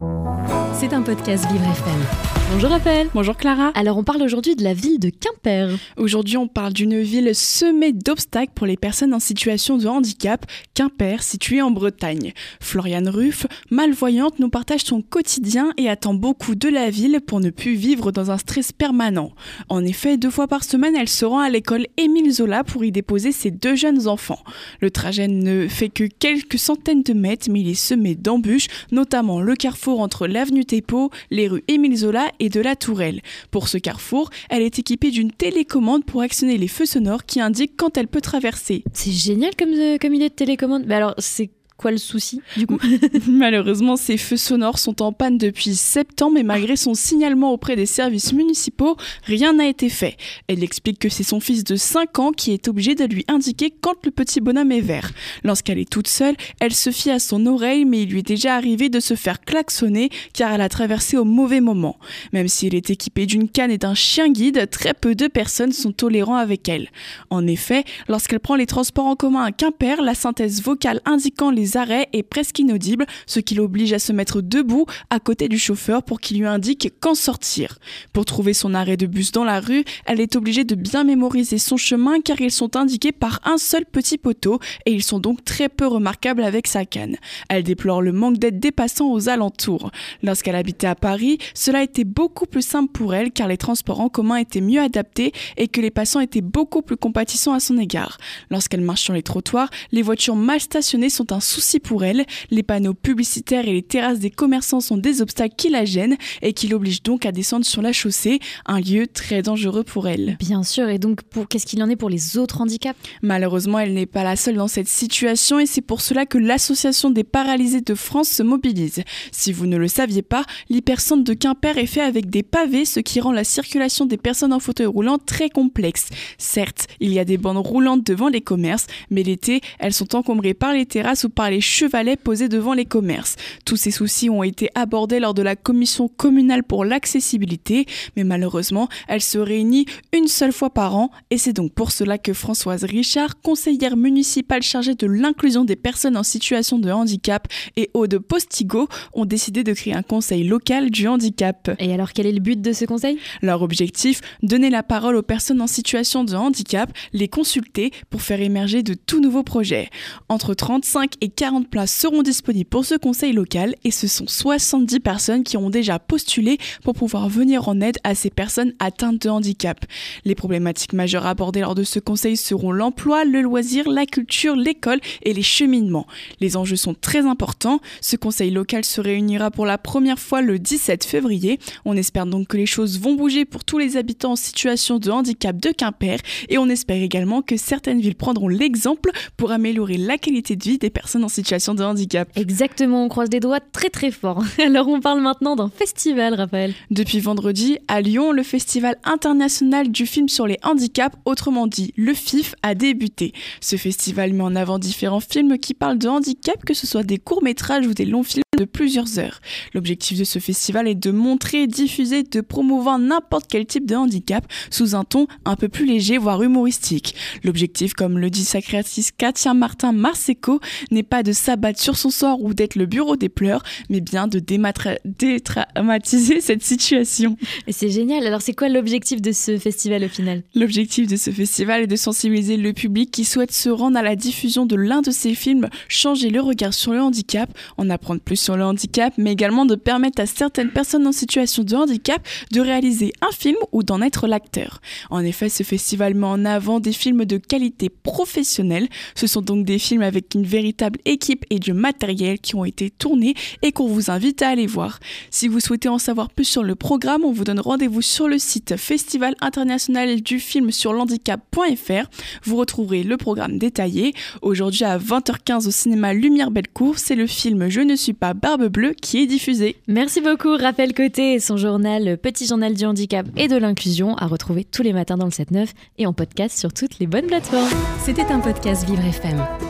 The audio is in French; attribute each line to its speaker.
Speaker 1: Mm-hmm. C'est un podcast Vivre FM. Bonjour Raphaël.
Speaker 2: Bonjour Clara.
Speaker 1: Alors on parle aujourd'hui de la ville de Quimper.
Speaker 2: Aujourd'hui on parle d'une ville semée d'obstacles pour les personnes en situation de handicap, Quimper, située en Bretagne. Floriane Ruff, malvoyante, nous partage son quotidien et attend beaucoup de la ville pour ne plus vivre dans un stress permanent. En effet, deux fois par semaine, elle se rend à l'école Émile Zola pour y déposer ses deux jeunes enfants. Le trajet ne fait que quelques centaines de mètres, mais il est semé d'embûches, notamment le carrefour entre l'avenue Les rues Émile Zola et de la Tourelle. Pour ce carrefour, elle est équipée d'une télécommande pour actionner les feux sonores qui indiquent quand elle peut traverser.
Speaker 1: C'est génial comme, euh, idée de télécommande. C'est quoi le souci du coup
Speaker 2: Malheureusement, ces feux sonores sont en panne depuis septembre et malgré son signalement auprès des services municipaux, rien n'a été fait. Elle explique que c'est son fils de 5 ans qui est obligé de lui indiquer quand le petit bonhomme est vert. Lorsqu'elle est toute seule, elle se fie à son oreille mais il lui est déjà arrivé de se faire klaxonner car elle a traversé au mauvais moment. Même si elle est équipée d'une canne et d'un chien guide, très peu de personnes sont tolérants avec elle. En effet, lorsqu'elle prend les transports en commun à Quimper, la synthèse vocale indiquant les arrêts est presque inaudible, ce qui l'oblige à se mettre debout à côté du chauffeur pour qu'il lui indique quand sortir. Pour trouver son arrêt de bus dans la rue, elle est obligée de bien mémoriser son chemin car ils sont indiqués par un seul petit poteau et ils sont donc très peu remarquables avec sa canne. Elle déplore le manque d'aide des passants aux alentours. Lorsqu'elle habitait à Paris, cela était beaucoup plus simple pour elle car les transports en commun étaient mieux adaptés et que les passants étaient beaucoup plus compatissants à son égard. Lorsqu'elle marche sur les trottoirs, les voitures mal stationnées sont un souci pour elle. Les panneaux publicitaires et les terrasses des commerçants sont des obstacles qui la gênent et qui l'obligent donc à descendre sur la chaussée, un lieu très dangereux pour elle.
Speaker 1: Bien sûr, et donc pour qu'est-ce qu'il en est pour les autres handicaps?
Speaker 2: Malheureusement, elle n'est pas la seule dans cette situation et c'est pour cela que l'Association des paralysés de France se mobilise. Si vous ne le saviez pas, l'hypercentre de Quimper est fait avec des pavés, ce qui rend la circulation des personnes en fauteuil roulant très complexe. Certes, il y a des bandes roulantes devant les commerces, mais l'été, elles sont encombrées par les terrasses ou par les chevalets posés devant les commerces. Tous ces soucis ont été abordés lors de la commission communale pour l'accessibilité, mais malheureusement, elle se réunit une seule fois par an et c'est donc pour cela que Françoise Richard, conseillère municipale chargée de l'inclusion des personnes en situation de handicap, et Aude Postigo ont décidé de créer un conseil local du handicap.
Speaker 1: Et alors quel est le but de ce conseil?
Speaker 2: Leur objectif, donner la parole aux personnes en situation de handicap, les consulter pour faire émerger de tout nouveaux projets. Entre 35 et 40 places seront disponibles pour ce conseil local et ce sont 70 personnes qui ont déjà postulé pour pouvoir venir en aide à ces personnes atteintes de handicap. Les problématiques majeures abordées lors de ce conseil seront l'emploi, le loisir, la culture, l'école et les cheminements. Les enjeux sont très importants. Ce conseil local se réunira pour la première fois le 17 février. On espère donc que les choses vont bouger pour tous les habitants en situation de handicap de Quimper et on espère également que certaines villes prendront l'exemple pour améliorer la qualité de vie des personnes en situation de handicap.
Speaker 1: Exactement, on croise des doigts très très fort. Alors on parle maintenant d'un festival, Raphaël.
Speaker 2: Depuis vendredi, à Lyon, le Festival international du film sur les handicaps, autrement dit le FIF, a débuté. Ce festival met en avant différents films qui parlent de handicap, que ce soit des courts-métrages ou des longs films de plusieurs heures. L'objectif de ce festival est de montrer, diffuser, de promouvoir n'importe quel type de handicap sous un ton un peu plus léger, voire humoristique. L'objectif, comme le dit sa créatrice Katia Martin Marseco, n'est pas de s'abattre sur son sort ou d'être le bureau des pleurs, mais bien de détraumatiser cette situation.
Speaker 1: Et c'est génial. Alors c'est quoi l'objectif de ce festival au final?
Speaker 2: L'objectif de ce festival est de sensibiliser le public qui souhaite se rendre à la diffusion de l'un de ces films, changer le regard sur le handicap, en apprendre plus sur le handicap, mais également de permettre à certaines personnes en situation de handicap de réaliser un film ou d'en être l'acteur. En effet, ce festival met en avant des films de qualité professionnelle. Ce sont donc des films avec une véritable équipe et du matériel qui ont été tournés et qu'on vous invite à aller voir. Si vous souhaitez en savoir plus sur le programme, on vous donne rendez-vous sur le site Festival international du film sur l'handicap.fr. Vous retrouverez le programme détaillé. Aujourd'hui à 20h15 au cinéma Lumière Bellecour, c'est le film Je ne suis pas Barbe Bleue qui est diffusé.
Speaker 1: Merci beaucoup Raphaël Côté et son journal Petit Journal du Handicap et de l'Inclusion à retrouver tous les matins dans le 7-9 et en podcast sur toutes les bonnes plateformes.
Speaker 3: C'était un podcast Vivre FM.